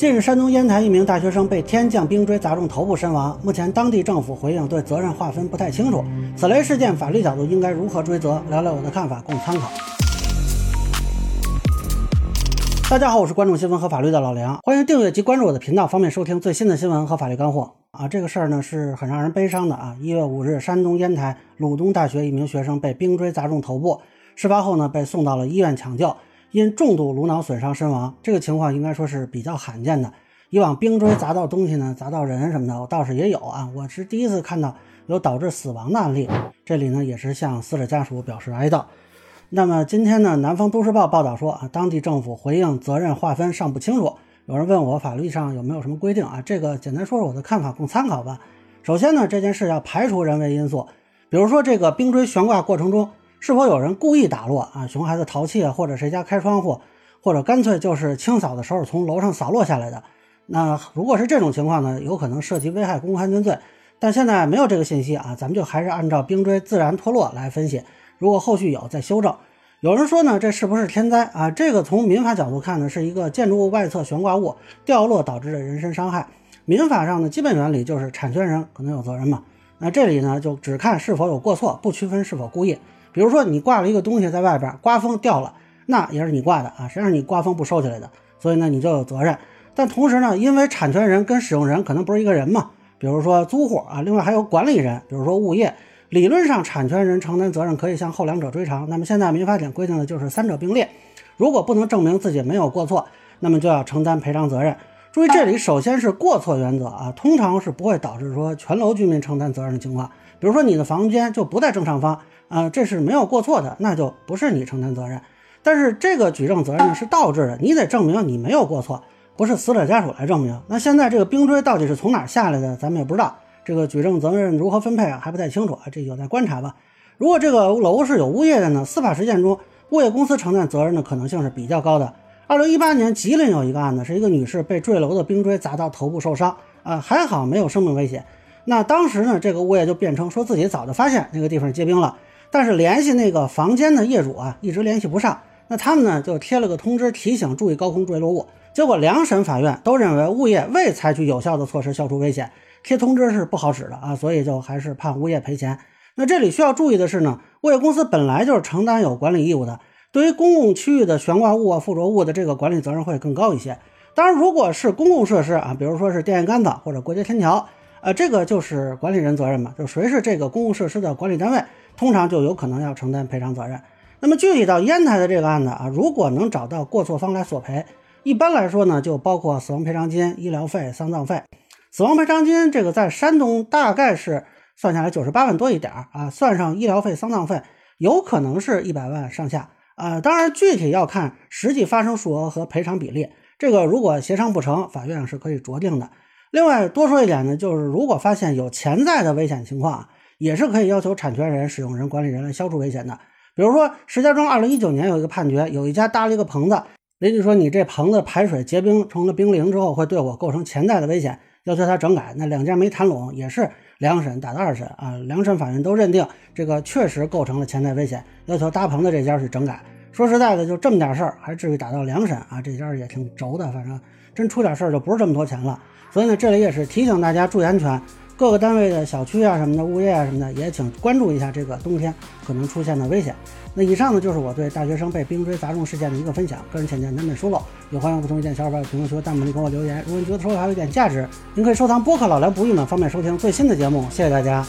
近日，山东烟台一名大学生被天降冰锥砸中头部身亡。目前，当地政府回应对责任划分不太清楚。此类事件，法律角度应该如何追责？聊聊我的看法，供参考。大家好，我是关注新闻和法律的老梁，欢迎订阅及关注我的频道，方便收听最新的新闻和法律干货。啊，这个事儿呢是很让人悲伤的啊！一月五日，山东烟台鲁东大学一名学生被冰锥砸中头部，事发后呢被送到了医院抢救。因重度颅脑损伤身亡，这个情况应该说是比较罕见的。以往冰锥砸到东西呢，砸到人什么的，我倒是也有啊。我是第一次看到有导致死亡的案例，这里呢也是向死者家属表示哀悼。那么今天呢，南方都市报报道说啊，当地政府回应责任划分尚不清楚。有人问我法律上有没有什么规定啊？这个简单说说我的看法，供参考吧。首先呢，这件事要排除人为因素，比如说这个冰锥悬挂过程中。是否有人故意打落啊？熊孩子淘气啊，或者谁家开窗户，或者干脆就是清扫的时候从楼上扫落下来的？那如果是这种情况呢，有可能涉及危害公共安全罪。但现在没有这个信息啊，咱们就还是按照冰锥自然脱落来分析。如果后续有，再修正。有人说呢，这是不是天灾啊？这个从民法角度看呢，是一个建筑物外侧悬挂物掉落导致的人身伤害。民法上的基本原理就是产权人可能有责任嘛。那这里呢，就只看是否有过错，不区分是否故意。比如说你挂了一个东西在外边，刮风掉了，那也是你挂的啊，谁让你刮风不收起来的？所以呢，你就有责任。但同时呢，因为产权人跟使用人可能不是一个人嘛，比如说租户啊，另外还有管理人，比如说物业，理论上产权人承担责任可以向后两者追偿。那么现在民法典规定的就是三者并列，如果不能证明自己没有过错，那么就要承担赔偿责任。注意这里首先是过错原则啊，通常是不会导致说全楼居民承担责任的情况。比如说你的房间就不在正上方。啊，这是没有过错的，那就不是你承担责任。但是这个举证责任呢是倒置的，你得证明你没有过错，不是死者家属来证明。那现在这个冰锥到底是从哪下来的，咱们也不知道。这个举证责任如何分配啊，还不太清楚啊，这有待观察吧。如果这个楼是有物业的呢，司法实践中物业公司承担责任的可能性是比较高的。二零一八年吉林有一个案子，是一个女士被坠楼的冰锥砸到头部受伤，啊，还好没有生命危险。那当时呢，这个物业就辩称说自己早就发现那个地方结冰了。但是联系那个房间的业主啊，一直联系不上。那他们呢就贴了个通知，提醒注意高空坠落物。结果两审法院都认为物业未采取有效的措施消除危险，贴通知是不好使的啊，所以就还是判物业赔钱。那这里需要注意的是呢，物业公司本来就是承担有管理义务的，对于公共区域的悬挂物啊、附着物的这个管理责任会更高一些。当然，如果是公共设施啊，比如说是电线杆子或者过街天桥，呃，这个就是管理人责任嘛，就谁是这个公共设施的管理单位。通常就有可能要承担赔偿责任。那么具体到烟台的这个案子啊，如果能找到过错方来索赔，一般来说呢，就包括死亡赔偿金、医疗费、丧葬费。死亡赔偿金这个在山东大概是算下来九十八万多一点啊，算上医疗费、丧葬费，有可能是一百万上下啊。当然具体要看实际发生数额和赔偿比例，这个如果协商不成，法院是可以酌定的。另外多说一点呢，就是如果发现有潜在的危险情况。也是可以要求产权人、使用人、管理人来消除危险的。比如说，石家庄二零一九年有一个判决，有一家搭了一个棚子，邻居说你这棚子排水结冰成了冰凌之后，会对我构成潜在的危险，要求他整改。那两家没谈拢，也是两审打到二审啊，两审法院都认定这个确实构成了潜在危险，要求搭棚的这家去整改。说实在的，就这么点事儿，还至于打到两审啊？这家也挺轴的，反正真出点事儿就不是这么多钱了。所以呢，这里也是提醒大家注意安全。各个单位的小区啊什么的，物业啊什么的，也请关注一下这个冬天可能出现的危险。那以上呢就是我对大学生被冰锥砸中事件的一个分享，个人浅见难免疏漏，有欢迎不同意见小伙伴评论区弹幕里给我留言。如果你觉得说的还有一点价值，您可以收藏播客老梁不易呢，方便收听最新的节目。谢谢大家。